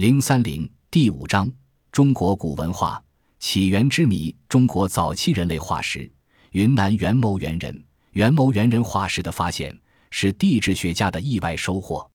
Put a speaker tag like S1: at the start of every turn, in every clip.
S1: 零三零第五章：中国古文化起源之谜。中国早期人类化石——云南元谋猿人。元谋猿人化石的发现是地质学家的意外收获。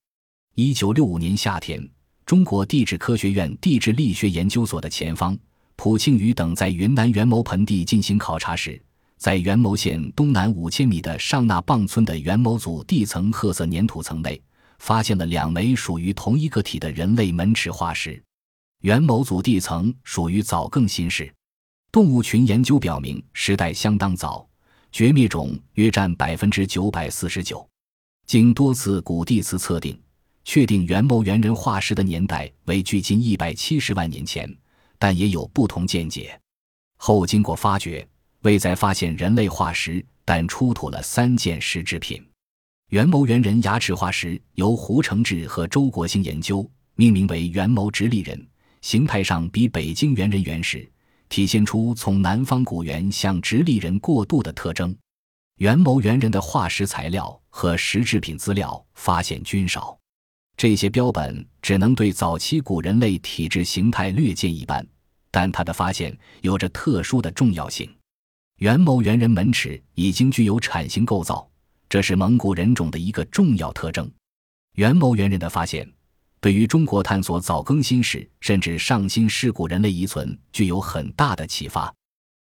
S1: 一九六五年夏天，中国地质科学院地质力学研究所的前方蒲庆余等在云南元谋盆地进行考察时，在元谋县东南五千米的上纳棒村的元谋组地层褐色粘土层内，发现了两枚属于同一个体的人类门齿化石。元谋组地层属于早更新世，动物群研究表明时代相当早。绝灭种约占百分之九百四十九，经多次古地磁测定，确定元谋猿人化石的年代为距今一百七十万年前，但也有不同见解。后经过发掘，未再发现人类化石，但出土了三件石制品。元谋猿人牙齿化石由胡承志和周国兴研究，命名为元谋直立人，形态上比北京猿人原始。体现出从南方古猿向直立人过渡的特征。元谋猿人的化石材料和石制品资料发现均少，这些标本只能对早期古人类体质形态略见一斑，但它的发现有着特殊的重要性。元谋猿人门齿已经具有铲形构造，这是蒙古人种的一个重要特征。元谋猿人的发现。对于中国探索早更新世甚至上新世古人类遗存具有很大的启发。